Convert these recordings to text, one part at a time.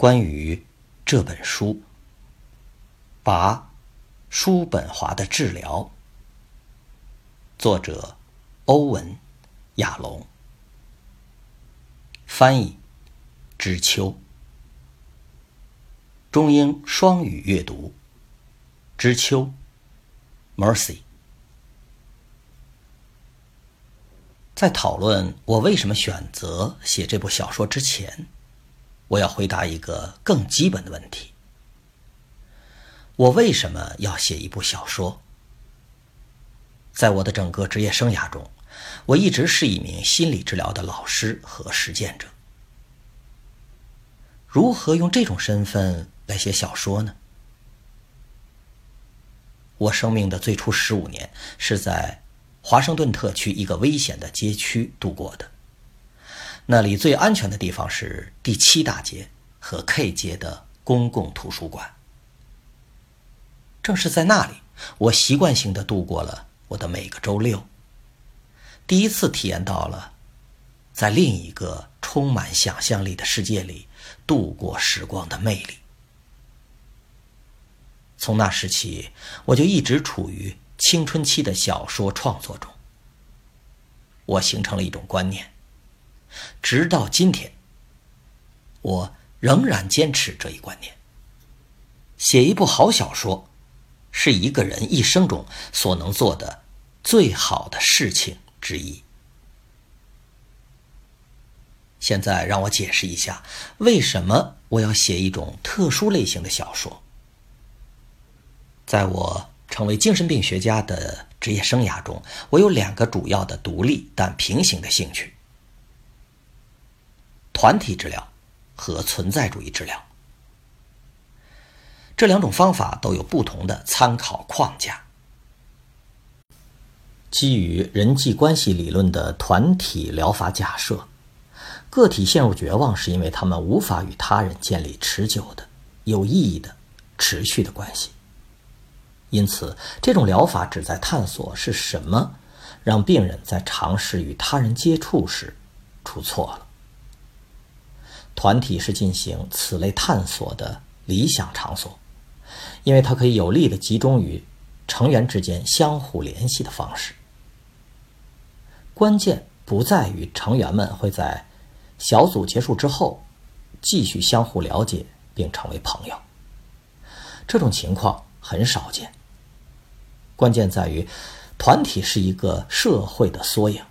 关于这本书，《拔叔本华的治疗》，作者欧文·亚龙，翻译知秋，中英双语阅读，知秋，Mercy。在讨论我为什么选择写这部小说之前，我要回答一个更基本的问题：我为什么要写一部小说？在我的整个职业生涯中，我一直是一名心理治疗的老师和实践者。如何用这种身份来写小说呢？我生命的最初十五年是在。华盛顿特区一个危险的街区度过的，那里最安全的地方是第七大街和 K 街的公共图书馆。正是在那里，我习惯性的度过了我的每个周六，第一次体验到了在另一个充满想象力的世界里度过时光的魅力。从那时起，我就一直处于。青春期的小说创作中，我形成了一种观念，直到今天，我仍然坚持这一观念。写一部好小说，是一个人一生中所能做的最好的事情之一。现在让我解释一下，为什么我要写一种特殊类型的小说。在我。成为精神病学家的职业生涯中，我有两个主要的独立但平行的兴趣：团体治疗和存在主义治疗。这两种方法都有不同的参考框架。基于人际关系理论的团体疗法假设，个体陷入绝望是因为他们无法与他人建立持久的、有意义的、持续的关系。因此，这种疗法旨在探索是什么让病人在尝试与他人接触时出错了。团体是进行此类探索的理想场所，因为它可以有力的集中于成员之间相互联系的方式。关键不在于成员们会在小组结束之后继续相互了解并成为朋友，这种情况很少见。关键在于，团体是一个社会的缩影。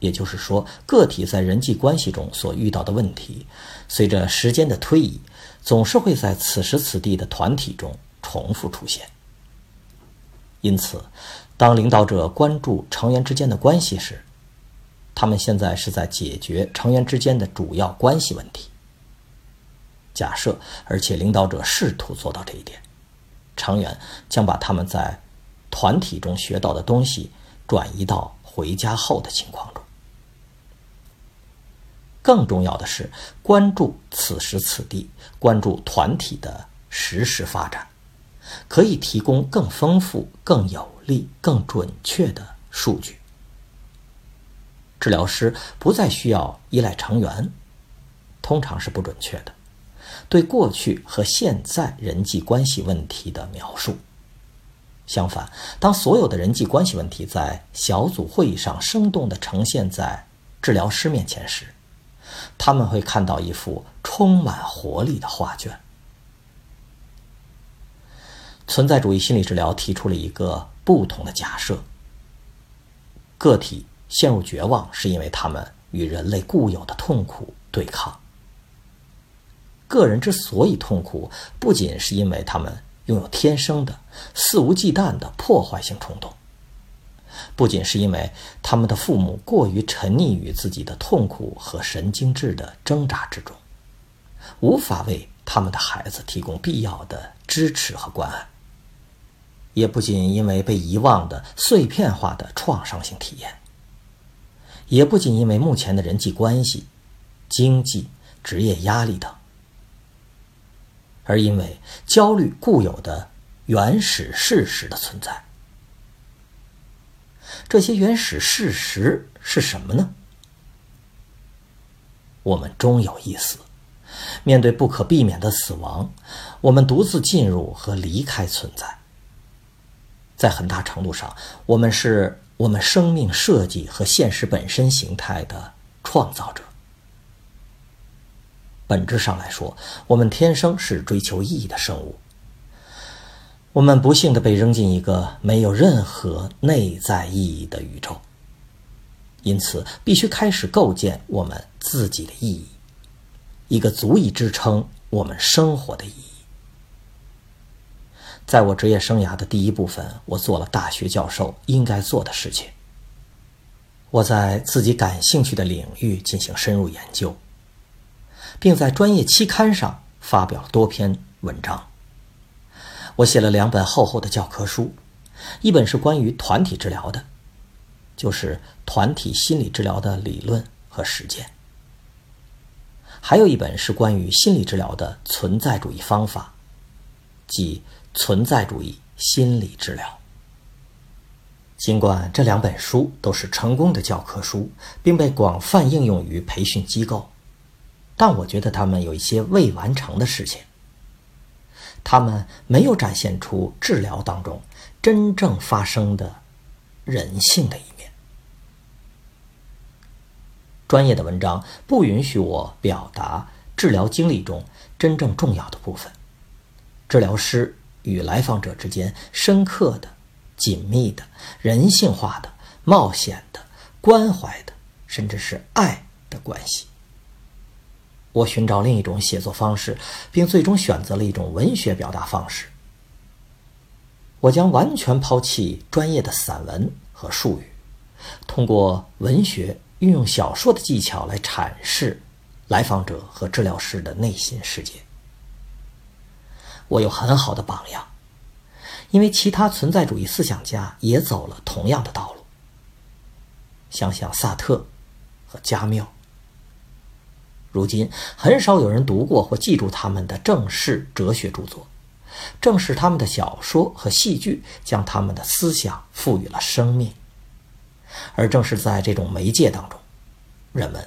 也就是说，个体在人际关系中所遇到的问题，随着时间的推移，总是会在此时此地的团体中重复出现。因此，当领导者关注成员之间的关系时，他们现在是在解决成员之间的主要关系问题。假设，而且领导者试图做到这一点，成员将把他们在团体中学到的东西转移到回家后的情况中。更重要的是，关注此时此地，关注团体的实时发展，可以提供更丰富、更有力、更准确的数据。治疗师不再需要依赖成员，通常是不准确的，对过去和现在人际关系问题的描述。相反，当所有的人际关系问题在小组会议上生动地呈现在治疗师面前时，他们会看到一幅充满活力的画卷。存在主义心理治疗提出了一个不同的假设：个体陷入绝望是因为他们与人类固有的痛苦对抗。个人之所以痛苦，不仅是因为他们。拥有天生的肆无忌惮的破坏性冲动，不仅是因为他们的父母过于沉溺于自己的痛苦和神经质的挣扎之中，无法为他们的孩子提供必要的支持和关爱，也不仅因为被遗忘的碎片化的创伤性体验，也不仅因为目前的人际关系、经济、职业压力等。而因为焦虑固有的原始事实的存在，这些原始事实是什么呢？我们终有一死，面对不可避免的死亡，我们独自进入和离开存在。在很大程度上，我们是我们生命设计和现实本身形态的创造者。本质上来说，我们天生是追求意义的生物。我们不幸的被扔进一个没有任何内在意义的宇宙，因此必须开始构建我们自己的意义，一个足以支撑我们生活的意义。在我职业生涯的第一部分，我做了大学教授应该做的事情。我在自己感兴趣的领域进行深入研究。并在专业期刊上发表了多篇文章。我写了两本厚厚的教科书，一本是关于团体治疗的，就是团体心理治疗的理论和实践；还有一本是关于心理治疗的存在主义方法，即存在主义心理治疗。尽管这两本书都是成功的教科书，并被广泛应用于培训机构。但我觉得他们有一些未完成的事情。他们没有展现出治疗当中真正发生的人性的一面。专业的文章不允许我表达治疗经历中真正重要的部分：治疗师与来访者之间深刻的、紧密的、人性化的、冒险的、关怀的，甚至是爱的关系。我寻找另一种写作方式，并最终选择了一种文学表达方式。我将完全抛弃专业的散文和术语，通过文学运用小说的技巧来阐释来访者和治疗师的内心世界。我有很好的榜样，因为其他存在主义思想家也走了同样的道路。想想萨特和加缪。如今很少有人读过或记住他们的正式哲学著作，正是他们的小说和戏剧将他们的思想赋予了生命，而正是在这种媒介当中，人们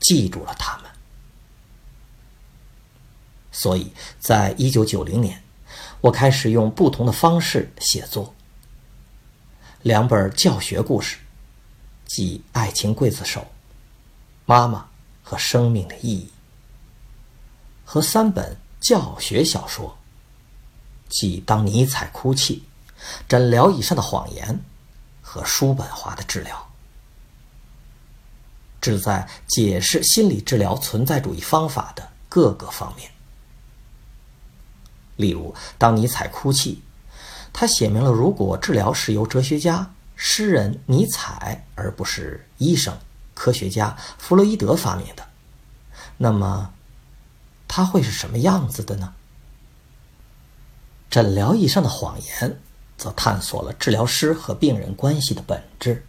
记住了他们。所以在一九九零年，我开始用不同的方式写作。两本教学故事，即《爱情刽子手》、《妈妈》。和生命的意义，和三本教学小说，即《当尼采哭泣》、《诊疗以上的谎言》和叔本华的治疗，旨在解释心理治疗存在主义方法的各个方面。例如，《当尼采哭泣》，他写明了如果治疗是由哲学家、诗人尼采而不是医生。科学家弗洛伊德发明的，那么他会是什么样子的呢？诊疗以上的谎言则探索了治疗师和病人关系的本质，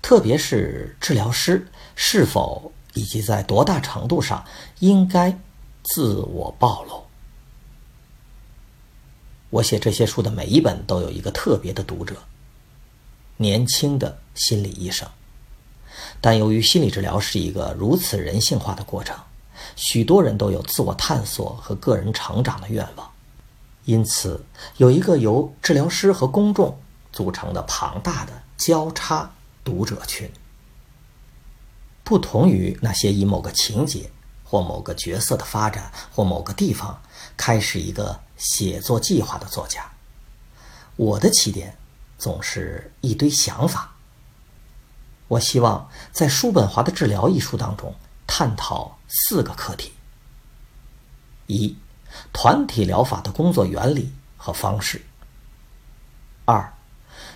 特别是治疗师是否以及在多大程度上应该自我暴露。我写这些书的每一本都有一个特别的读者——年轻的心理医生。但由于心理治疗是一个如此人性化的过程，许多人都有自我探索和个人成长的愿望，因此有一个由治疗师和公众组成的庞大的交叉读者群。不同于那些以某个情节或某个角色的发展或某个地方开始一个写作计划的作家，我的起点总是一堆想法。我希望在叔本华的《治疗》一书当中探讨四个课题：一、团体疗法的工作原理和方式；二、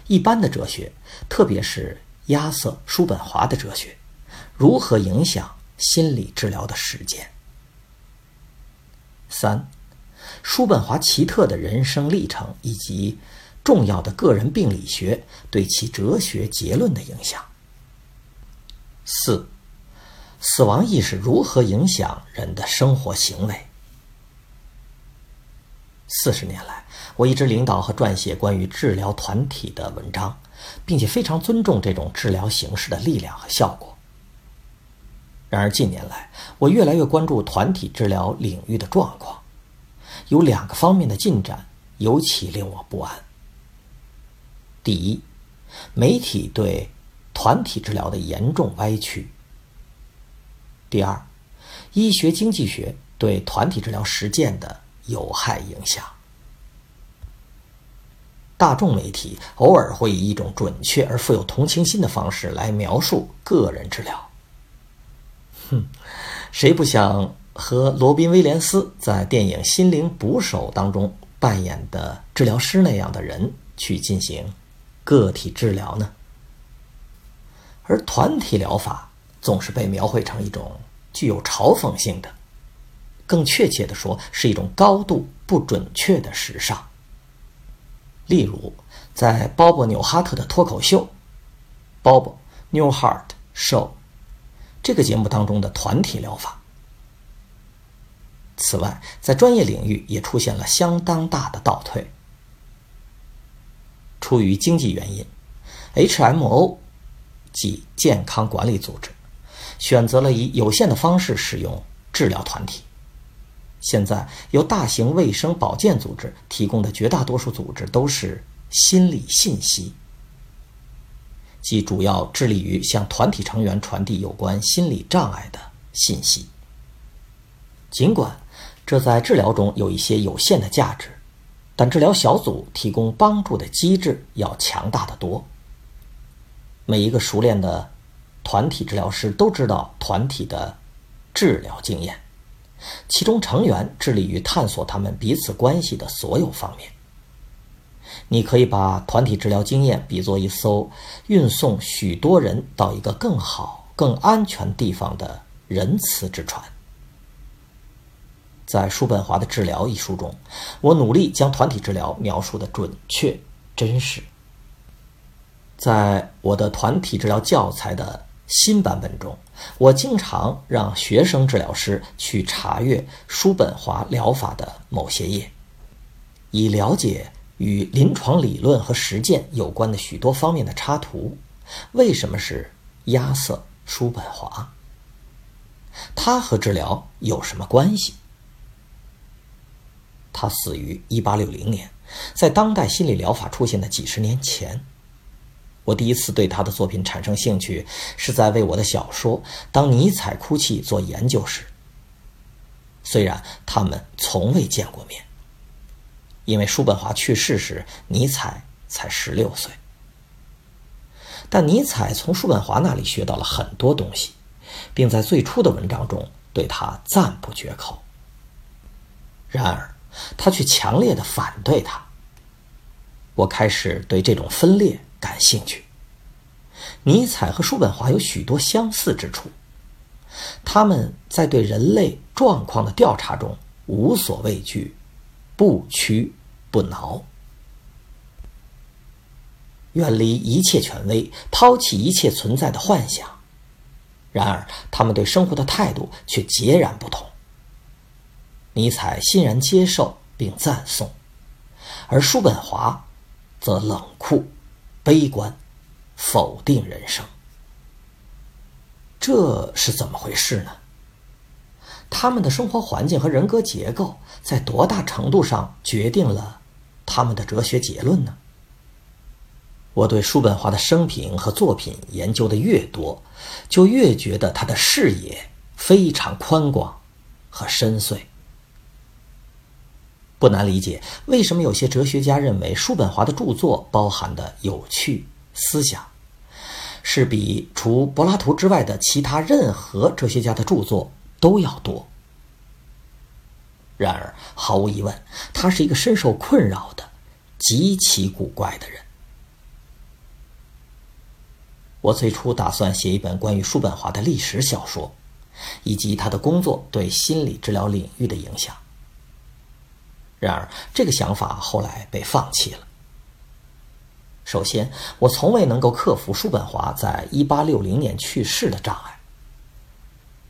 一般的哲学，特别是亚瑟·叔本华的哲学，如何影响心理治疗的实践；三、叔本华奇特的人生历程以及重要的个人病理学对其哲学结论的影响。四，死亡意识如何影响人的生活行为？四十年来，我一直领导和撰写关于治疗团体的文章，并且非常尊重这种治疗形式的力量和效果。然而近年来，我越来越关注团体治疗领域的状况，有两个方面的进展尤其令我不安。第一，媒体对团体治疗的严重歪曲；第二，医学经济学对团体治疗实践的有害影响。大众媒体偶尔会以一种准确而富有同情心的方式来描述个人治疗。哼，谁不想和罗宾·威廉斯在电影《心灵捕手》当中扮演的治疗师那样的人去进行个体治疗呢？而团体疗法总是被描绘成一种具有嘲讽性的，更确切的说，是一种高度不准确的时尚。例如，在鲍勃·纽哈特的脱口秀《Bob Newhart Show》这个节目当中的团体疗法。此外，在专业领域也出现了相当大的倒退。出于经济原因，HMO，即健康管理组织，选择了以有限的方式使用治疗团体。现在由大型卫生保健组织提供的绝大多数组织都是心理信息，即主要致力于向团体成员传递有关心理障碍的信息。尽管这在治疗中有一些有限的价值，但治疗小组提供帮助的机制要强大的多。每一个熟练的团体治疗师都知道团体的治疗经验。其中成员致力于探索他们彼此关系的所有方面。你可以把团体治疗经验比作一艘运送许多人到一个更好、更安全地方的仁慈之船。在叔本华的《治疗》一书中，我努力将团体治疗描述的准确、真实。在我的团体治疗教材的。新版本中，我经常让学生治疗师去查阅叔本华疗法的某些页，以了解与临床理论和实践有关的许多方面的插图。为什么是亚瑟·叔本华？他和治疗有什么关系？他死于1860年，在当代心理疗法出现的几十年前。我第一次对他的作品产生兴趣，是在为我的小说《当尼采哭泣》做研究时。虽然他们从未见过面，因为叔本华去世时尼采才十六岁，但尼采从叔本华那里学到了很多东西，并在最初的文章中对他赞不绝口。然而，他却强烈的反对他。我开始对这种分裂。感兴趣。尼采和叔本华有许多相似之处，他们在对人类状况的调查中无所畏惧，不屈不挠，远离一切权威，抛弃一切存在的幻想。然而，他们对生活的态度却截然不同。尼采欣然接受并赞颂，而叔本华则冷酷。悲观，否定人生，这是怎么回事呢？他们的生活环境和人格结构在多大程度上决定了他们的哲学结论呢？我对叔本华的生平和作品研究的越多，就越觉得他的视野非常宽广和深邃。不难理解，为什么有些哲学家认为叔本华的著作包含的有趣思想，是比除柏拉图之外的其他任何哲学家的著作都要多。然而，毫无疑问，他是一个深受困扰的、极其古怪的人。我最初打算写一本关于叔本华的历史小说，以及他的工作对心理治疗领域的影响。然而，这个想法后来被放弃了。首先，我从未能够克服叔本华在1860年去世的障碍。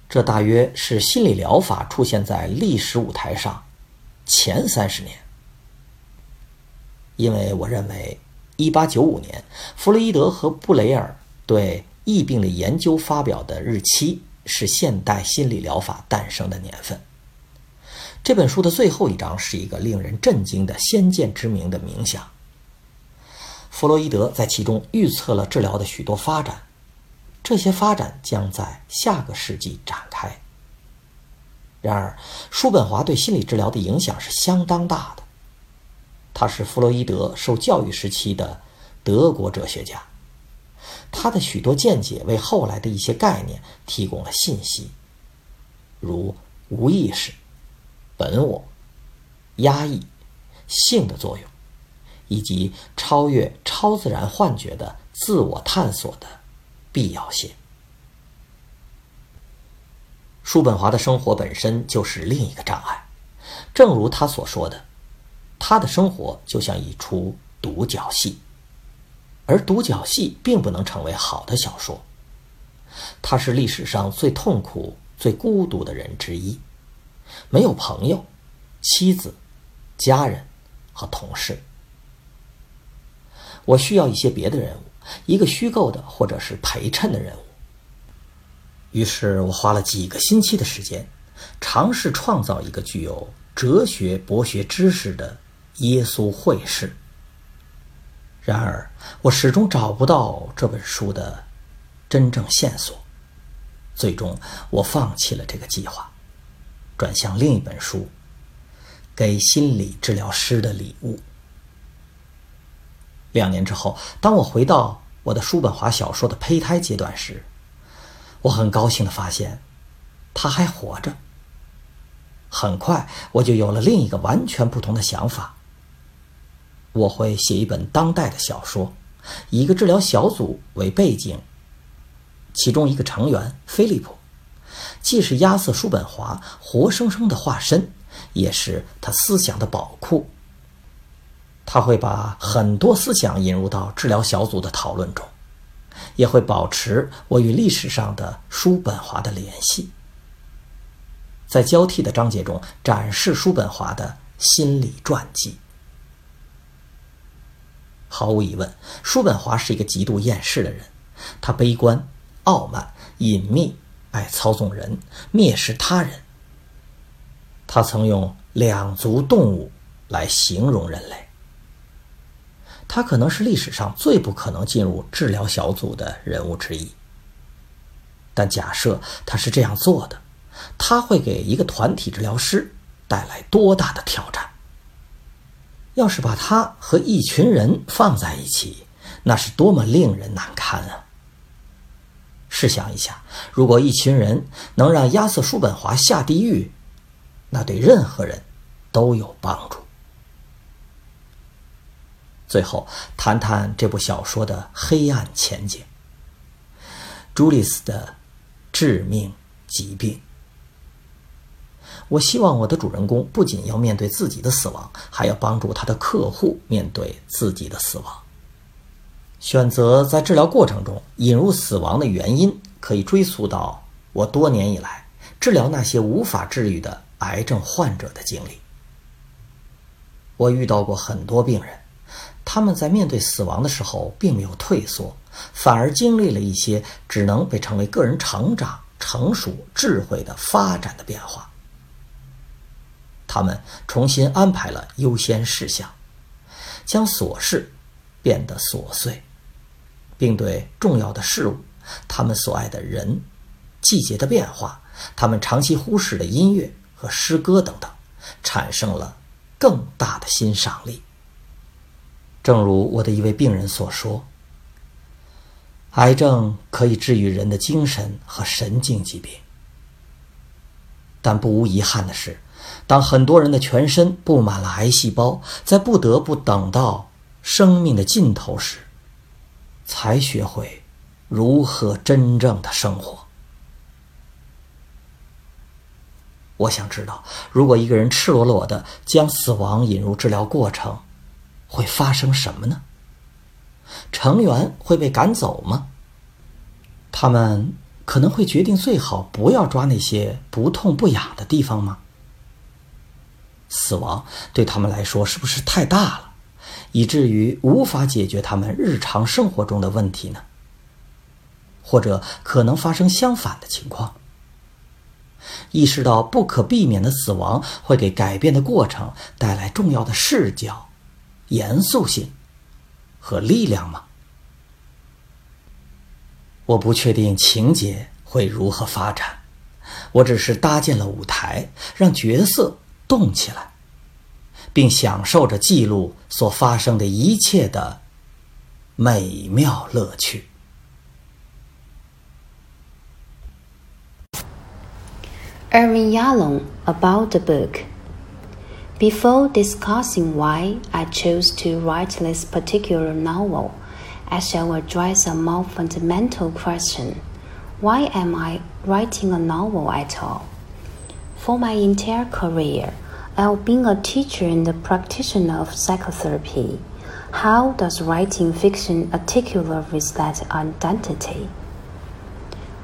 这大约是心理疗法出现在历史舞台上前三十年。因为我认为，1895年弗洛伊德和布雷尔对疫病的研究发表的日期是现代心理疗法诞生的年份。这本书的最后一章是一个令人震惊的先见之明的冥想。弗洛伊德在其中预测了治疗的许多发展，这些发展将在下个世纪展开。然而，叔本华对心理治疗的影响是相当大的。他是弗洛伊德受教育时期的德国哲学家，他的许多见解为后来的一些概念提供了信息，如无意识、本我、压抑、性的作用，以及超越超自然幻觉的自我探索的必要性。叔本华的生活本身就是另一个障碍，正如他所说的。他的生活就像一出独角戏，而独角戏并不能成为好的小说。他是历史上最痛苦、最孤独的人之一，没有朋友、妻子、家人和同事。我需要一些别的人物，一个虚构的或者是陪衬的人物。于是我花了几个星期的时间，尝试创造一个具有哲学博学知识的。耶稣会士。然而，我始终找不到这本书的真正线索。最终，我放弃了这个计划，转向另一本书《给心理治疗师的礼物》。两年之后，当我回到我的叔本华小说的胚胎阶段时，我很高兴的发现，他还活着。很快，我就有了另一个完全不同的想法。我会写一本当代的小说，以一个治疗小组为背景。其中一个成员菲利普，既是亚瑟·叔本华活生生的化身，也是他思想的宝库。他会把很多思想引入到治疗小组的讨论中，也会保持我与历史上的叔本华的联系。在交替的章节中展示叔本华的心理传记。毫无疑问，叔本华是一个极度厌世的人。他悲观、傲慢、隐秘，爱操纵人，蔑视他人。他曾用“两足动物”来形容人类。他可能是历史上最不可能进入治疗小组的人物之一。但假设他是这样做的，他会给一个团体治疗师带来多大的挑战？要是把他和一群人放在一起，那是多么令人难堪啊！试想一下，如果一群人能让亚瑟·叔本华下地狱，那对任何人都有帮助。最后，谈谈这部小说的黑暗前景——朱丽斯的致命疾病。我希望我的主人公不仅要面对自己的死亡，还要帮助他的客户面对自己的死亡。选择在治疗过程中引入死亡的原因，可以追溯到我多年以来治疗那些无法治愈的癌症患者的经历。我遇到过很多病人，他们在面对死亡的时候并没有退缩，反而经历了一些只能被称为个人成长、成熟、智慧的发展的变化。他们重新安排了优先事项，将琐事变得琐碎，并对重要的事物、他们所爱的人、季节的变化、他们长期忽视的音乐和诗歌等等，产生了更大的欣赏力。正如我的一位病人所说：“癌症可以治愈人的精神和神经疾病，但不无遗憾的是。”当很多人的全身布满了癌细胞，在不得不等到生命的尽头时，才学会如何真正的生活。我想知道，如果一个人赤裸裸的将死亡引入治疗过程，会发生什么呢？成员会被赶走吗？他们可能会决定最好不要抓那些不痛不痒的地方吗？死亡对他们来说是不是太大了，以至于无法解决他们日常生活中的问题呢？或者可能发生相反的情况，意识到不可避免的死亡会给改变的过程带来重要的视角、严肃性和力量吗？我不确定情节会如何发展，我只是搭建了舞台，让角色动起来，并享受着记录所发生的一切的美妙乐趣。Irving Yalom about the book. Before discussing why I chose to write this particular novel, I shall address a more fundamental question Why am I writing a novel at all? For my entire career, I've been a teacher and a practitioner of psychotherapy. How does writing fiction articulate with that identity?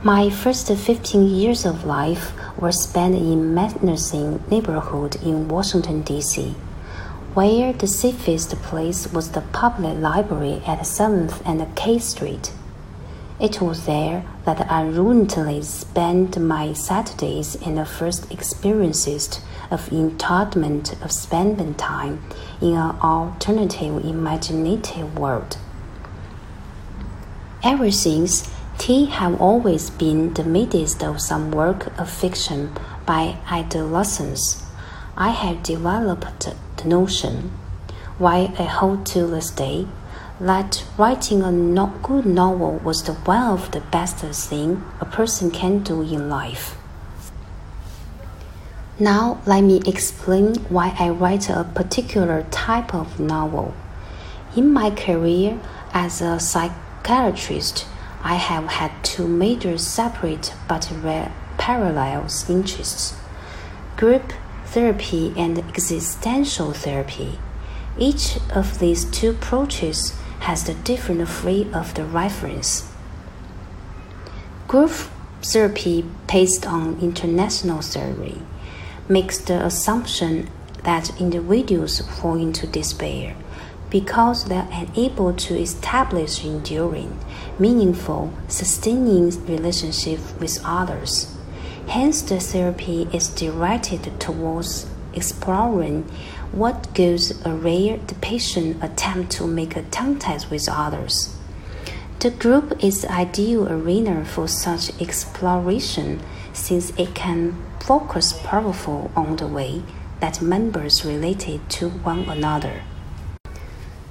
My first 15 years of life were spent in menacing neighborhood in Washington, D.C where the safest place was the public library at 7th and K Street. It was there that I unruly spent my Saturdays and the first experiences of entitlement of spending time in an alternative imaginative world. Ever since, tea have always been the midst of some work of fiction by adolescents. I have developed the notion, why I hold to this day, that writing a no good novel was the one of the best thing a person can do in life. Now let me explain why I write a particular type of novel. In my career as a psychiatrist, I have had two major separate but parallel interests group therapy and existential therapy. Each of these two approaches has the different frame of the reference. Group therapy based on international theory makes the assumption that individuals fall into despair because they are unable to establish enduring, meaningful, sustaining relationships with others. Hence, the therapy is directed towards exploring what goes awry the patient attempt to make a contact with others. The group is the ideal arena for such exploration since it can focus powerful on the way that members related to one another.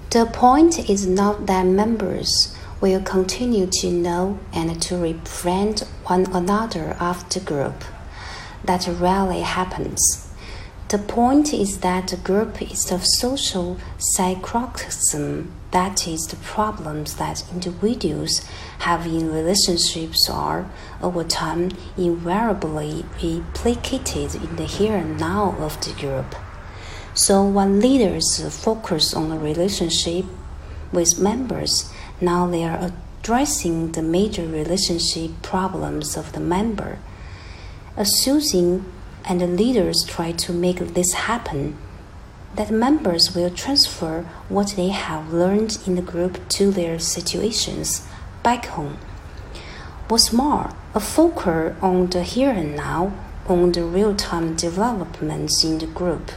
The point is not that members will continue to know and to befriend one another after group. That rarely happens. The point is that the group is the social microcosm that is the problems that individuals have in relationships are over time invariably replicated in the here and now of the group. So when leaders focus on the relationship with members, now they are addressing the major relationship problems of the member. Assuming and the leaders try to make this happen, that members will transfer what they have learned in the group to their situations back home. What's more, a focus on the here and now, on the real time developments in the group,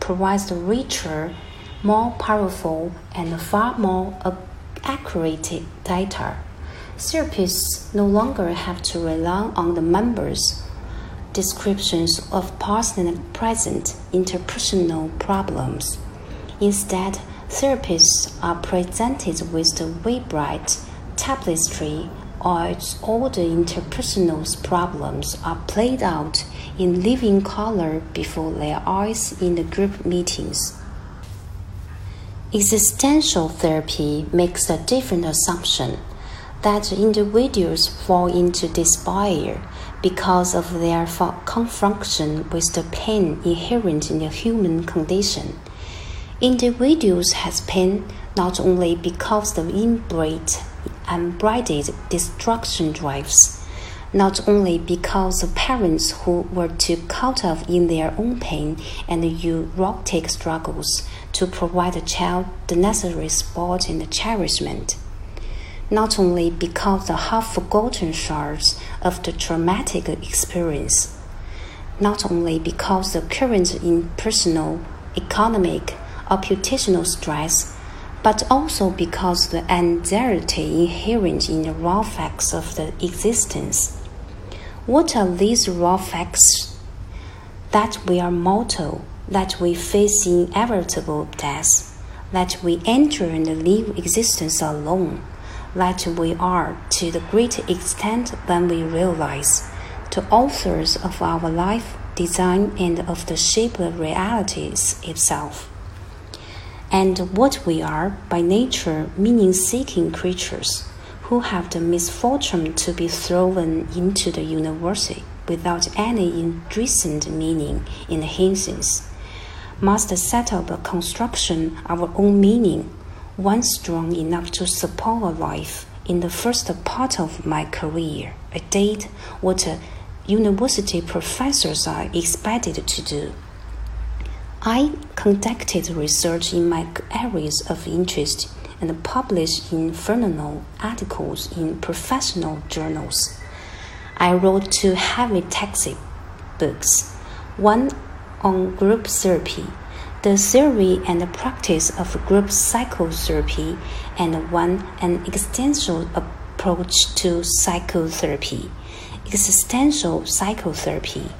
provides richer, more powerful, and far more accurate data. Therapists no longer have to rely on the members' descriptions of past and present interpersonal problems. Instead, therapists are presented with the vibrant tapestry or all the interpersonal problems are played out in living color before their eyes in the group meetings. Existential therapy makes a different assumption that individuals fall into despair because of their confrontation with the pain inherent in the human condition. Individuals have pain not only because of inbred and brided destruction drives, not only because of parents who were too caught up in their own pain and neurotic struggles to provide the child the necessary support and cherishment, not only because the half forgotten shards of the traumatic experience, not only because the current impersonal, economic, occupational stress, but also because the anxiety inherent in the raw facts of the existence. What are these raw facts? That we are mortal, that we face inevitable death, that we enter and leave existence alone, that we are, to the great extent than we realize, the authors of our life, design, and of the shape of realities itself. And what we are, by nature, meaning seeking creatures who have the misfortune to be thrown into the universe without any intrinsic meaning in the must set up a construction of our own meaning, one strong enough to support a life. In the first part of my career, I did what university professors are expected to do. I conducted research in my areas of interest and published infernal articles in professional journals. I wrote two heavy textbooks, books, one on group therapy, the theory and the practice of group psychotherapy, and one an existential approach to psychotherapy, existential psychotherapy.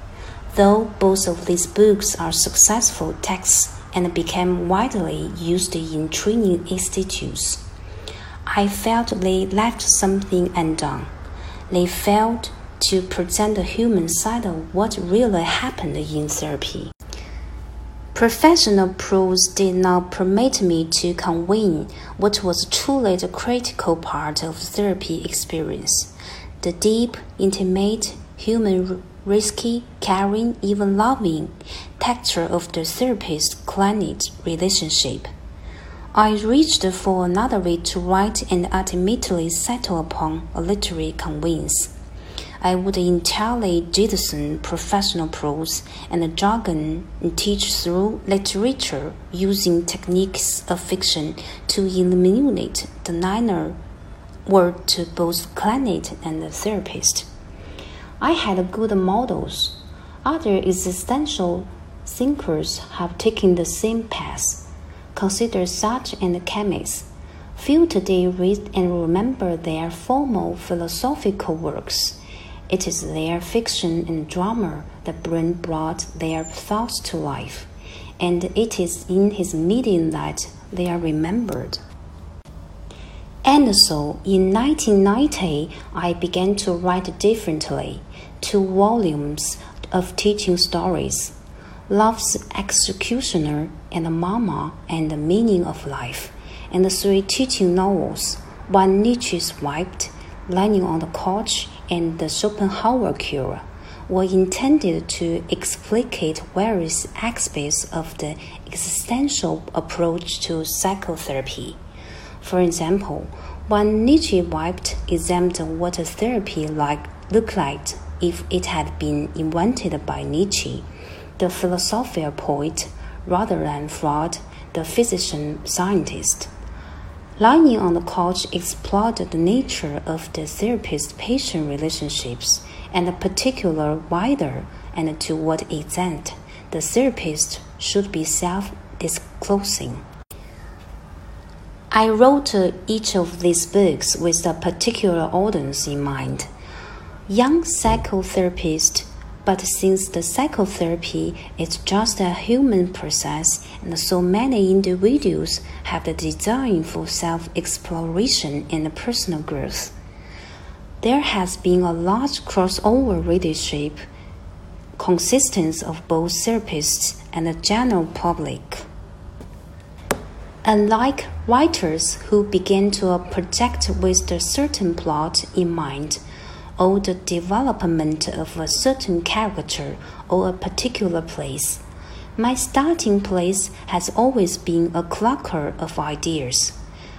Though both of these books are successful texts and became widely used in training institutes. I felt they left something undone. They failed to present the human side of what really happened in therapy. Professional prose did not permit me to convey what was truly the critical part of therapy experience the deep, intimate human risky, caring, even loving texture of the therapist client relationship. I reached for another way to write and ultimately settle upon a literary conveyance. I would entirely jettison professional prose and jargon and teach through literature using techniques of fiction to eliminate the minor word to both client and the therapist. I had good models. Other existential thinkers have taken the same path. Consider Sartre and Camus. Few today read and remember their formal philosophical works. It is their fiction and drama that bring brought their thoughts to life, and it is in his medium that they are remembered. And so, in 1990, I began to write differently two volumes of teaching stories Love's Executioner and Mama and the Meaning of Life, and three teaching novels one Nietzsche's Wept, Lying on the Couch, and the Schopenhauer Cure were intended to explicate various aspects of the existential approach to psychotherapy. For example, one Nietzsche Wept examined what a therapy like looked like if it had been invented by Nietzsche, the philosopher poet, rather than Freud, the physician scientist. Lying on the couch explored the nature of the therapist patient relationships and particular wider and to what extent the therapist should be self disclosing. I wrote each of these books with a particular audience in mind young psychotherapist, but since the psychotherapy is just a human process and so many individuals have the desire for self exploration and personal growth, there has been a large crossover readership consisting of both therapists and the general public. Unlike writers who begin to project with a certain plot in mind, or the development of a certain character or a particular place. My starting place has always been a cluster of ideas.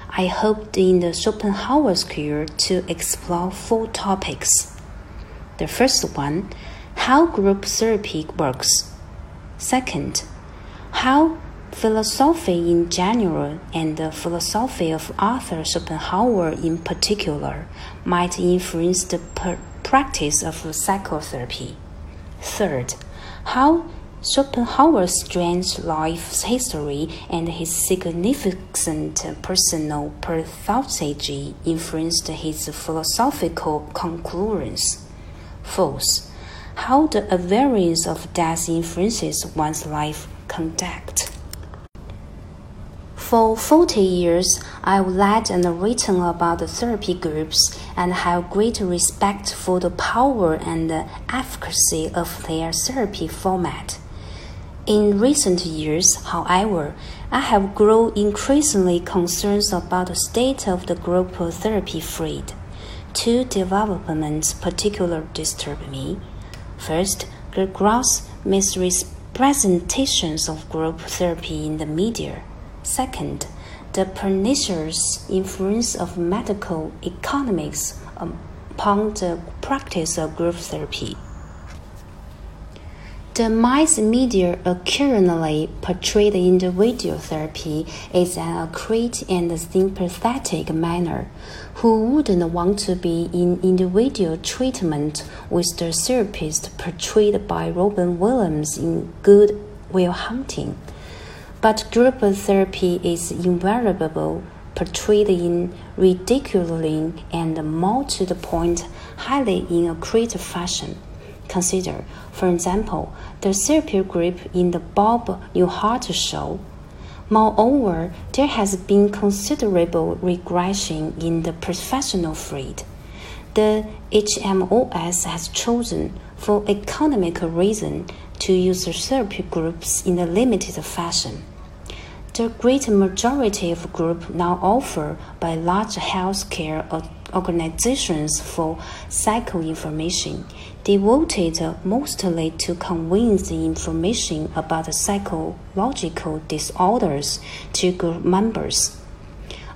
I hoped in the Schopenhauer Cure to explore four topics. The first one, how group therapy works. Second, how Philosophy in general and the philosophy of Arthur Schopenhauer in particular might influence the practice of psychotherapy. Third, how Schopenhauer's strange life history and his significant personal pathology influenced his philosophical conclusions. Fourth, how the avarice of death influences one's life conduct. For 40 years, I've led and written about the therapy groups and have great respect for the power and efficacy of their therapy format. In recent years, however, I have grown increasingly concerned about the state of the group therapy field. Two developments particularly disturb me. First, the gross misrepresentations of group therapy in the media. Second, the pernicious influence of medical economics upon the practice of group therapy. The mass media occasionally portray the individual therapy as an accurate and sympathetic manner. Who wouldn't want to be in individual treatment with the therapist portrayed by Robin Williams in Good Will Hunting? But group therapy is invariably portrayed in ridiculing and more to the point, highly inaccurate fashion. Consider, for example, the therapy group in the Bob Newhart show. Moreover, there has been considerable regression in the professional field. The HMOS has chosen, for economic reason, to use therapy groups in a limited fashion. The great majority of groups now offered by large healthcare organizations for psychoinformation, devoted mostly to conveying the information about psychological disorders to group members.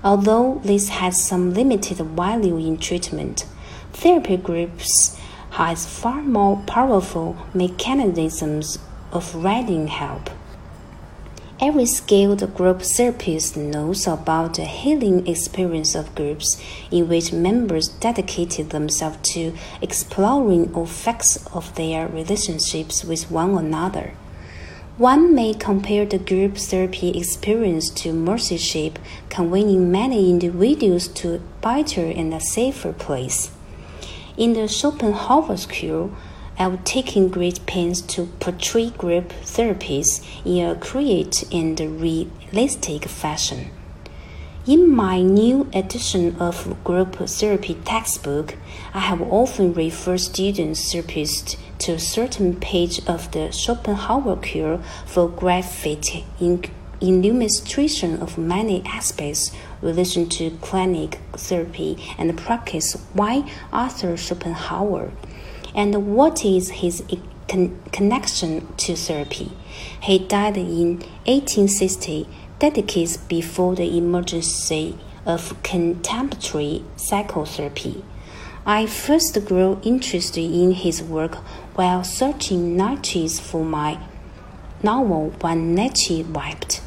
Although this has some limited value in treatment, therapy groups has far more powerful mechanisms of reading help. Every skilled group therapist knows about the healing experience of groups in which members dedicated themselves to exploring effects of their relationships with one another. One may compare the group therapy experience to mercyship, convening many individuals to better and a safer place. In the Schopenhauer School, I've taken great pains to portray group therapies in a creative and realistic fashion. In my new edition of group therapy textbook, I have often referred student therapists to a certain page of the Schopenhauer cure for graphite in illustration of many aspects relation to clinic therapy and practice by Arthur Schopenhauer and what is his con connection to therapy. He died in 1860, decades before the emergence of contemporary psychotherapy. I first grew interested in his work while searching Nietzsche for my novel When Nietzsche Wept.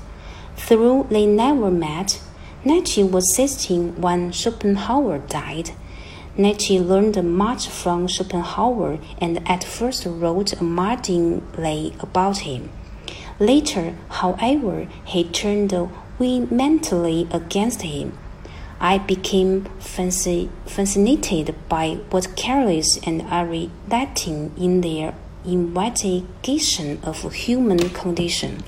Though they never met, Nietzsche was 16 when Schopenhauer died. Nietzsche learned much from Schopenhauer and at first wrote admiringly about him. Later, however, he turned vehemently against him. I became fascinated by what careless and irritating in their investigation of human condition.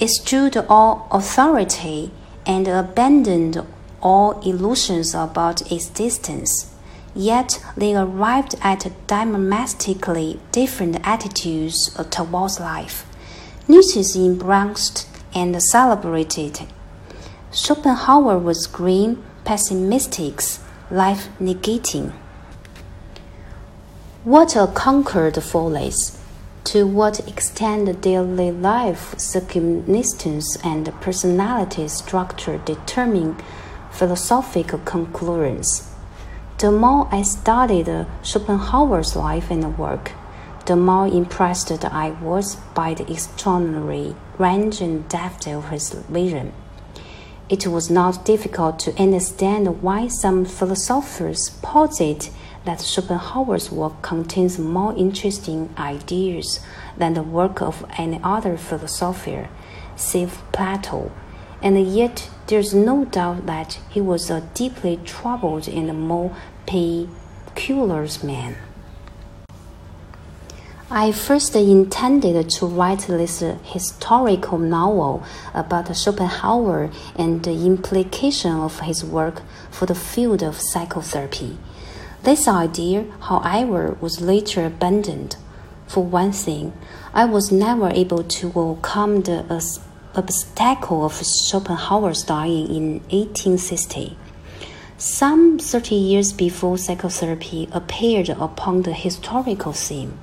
Eschewed all authority and abandoned all illusions about existence. Yet they arrived at diametrically different attitudes towards life. Nietzsche embraced and celebrated. Schopenhauer was grim, pessimistic, life negating. What a conquered follies! To what extent daily life circumstance and personality structure determine philosophical conclusions. The more I studied Schopenhauer's life and work, the more impressed I was by the extraordinary range and depth of his vision. It was not difficult to understand why some philosophers posit that Schopenhauer's work contains more interesting ideas than the work of any other philosopher, save Plato, and yet there's no doubt that he was a deeply troubled and more peculiar man. I first intended to write this historical novel about Schopenhauer and the implication of his work for the field of psychotherapy. This idea, however, was later abandoned. For one thing, I was never able to overcome the obstacle of Schopenhauer's dying in 1860. Some 30 years before psychotherapy appeared upon the historical scene.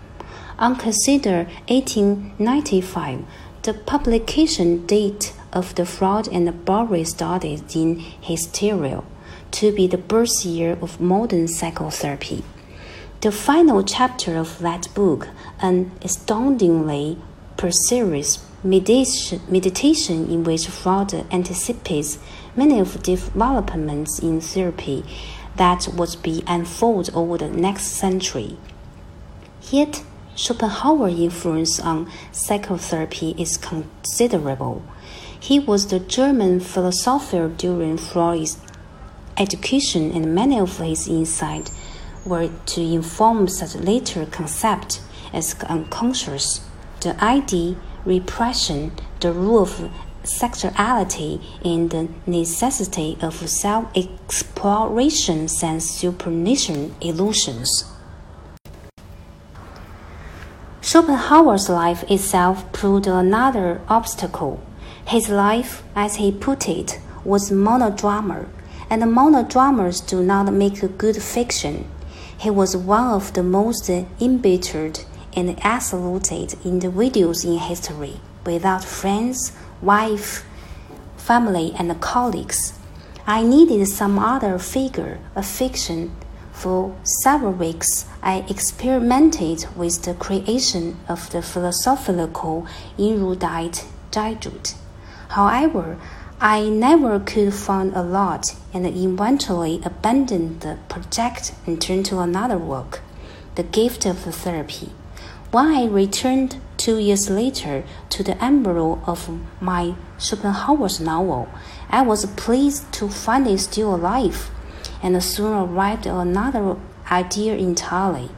On consider 1895, the publication date of the Freud and Breuer studies in hysteria, to be the birth year of modern psychotherapy. The final chapter of that book, an astoundingly precise meditation, meditation in which Freud anticipates many of the developments in therapy that would be unfold over the next century. Yet, Schopenhauer's influence on psychotherapy is considerable. He was the German philosopher during Freud's education, and many of his insights were to inform such later concepts as unconscious, the idea, repression, the rule of sexuality, and the necessity of self exploration and supernatural illusions. Schopenhauer's life itself proved another obstacle. His life, as he put it, was monodrama, and monodramas do not make good fiction. He was one of the most embittered and isolated individuals in history, without friends, wife, family, and colleagues. I needed some other figure of fiction for several weeks, I experimented with the creation of the philosophical erudite Jesuit. However, I never could find a lot and eventually abandoned the project and turned to another work, The Gift of Therapy. When I returned two years later to the embryo of my Schopenhauer's novel, I was pleased to find it still alive and soon arrived at another idea entirely.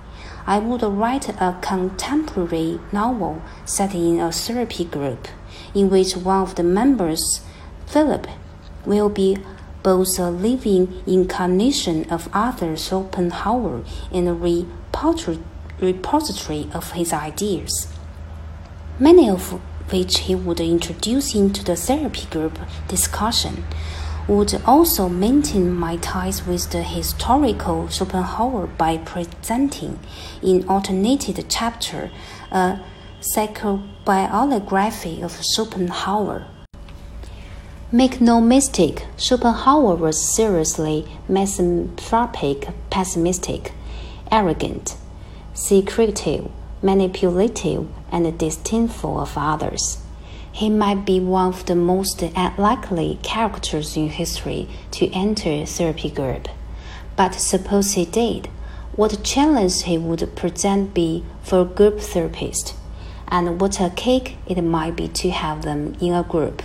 I would write a contemporary novel set in a therapy group, in which one of the members, Philip, will be both a living incarnation of Arthur Schopenhauer and a repository of his ideas, many of which he would introduce into the therapy group discussion would also maintain my ties with the historical Schopenhauer by presenting, in alternated chapter, a psychobiography of Schopenhauer. Make no mistake, Schopenhauer was seriously misanthropic, pessimistic, arrogant, secretive, manipulative, and disdainful of others. He might be one of the most unlikely characters in history to enter therapy group. But suppose he did, what challenge he would present be for a group therapist, and what a cake it might be to have them in a group.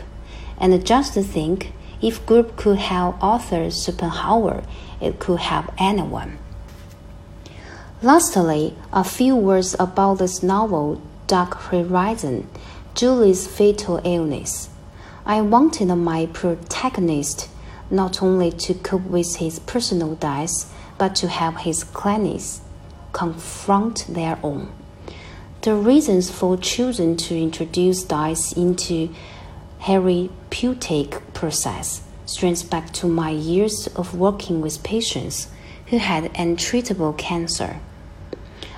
And just think, if group could have Arthur Schopenhauer, it could have anyone. Lastly, a few words about this novel, Dark Horizon Julius's fatal illness. I wanted my protagonist not only to cope with his personal death, but to help his clients confront their own. The reasons for choosing to introduce death into therapeutic process strains back to my years of working with patients who had untreatable cancer.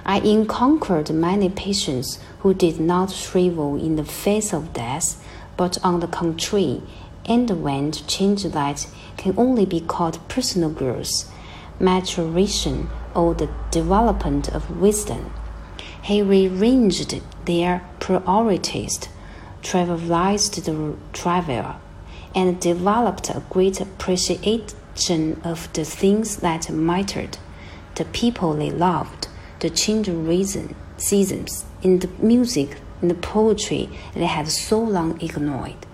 I encountered many patients who did not shrivel in the face of death, but on the contrary, underwent change that can only be called personal growth, maturation, or the development of wisdom. He rearranged their priorities, trivialized the trivial, and developed a great appreciation of the things that mattered the people they loved, the changing reason, seasons, in the music, in the poetry they had so long ignored.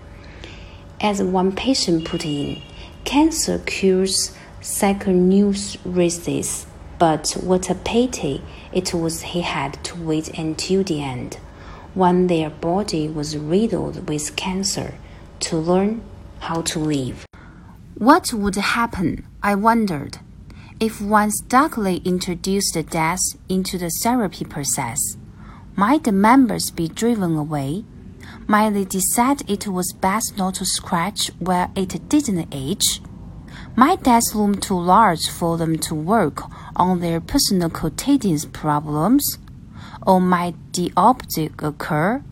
As one patient put in, cancer cures psychoneurosis, but what a pity it was he had to wait until the end, when their body was riddled with cancer, to learn how to live. What would happen, I wondered, if one starkly introduced death into the therapy process? Might the members be driven away? Might they decide it was best not to scratch where it didn't itch? Might death loom too large for them to work on their personal quotidian problems? Or might the occur?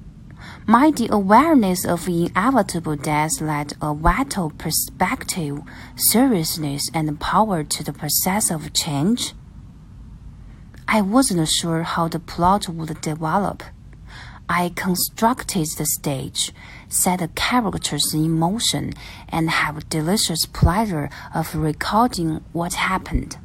Might the awareness of inevitable death lend a vital perspective, seriousness, and power to the process of change? I wasn't sure how the plot would develop. I constructed the stage, set the characters in motion, and have delicious pleasure of recording what happened.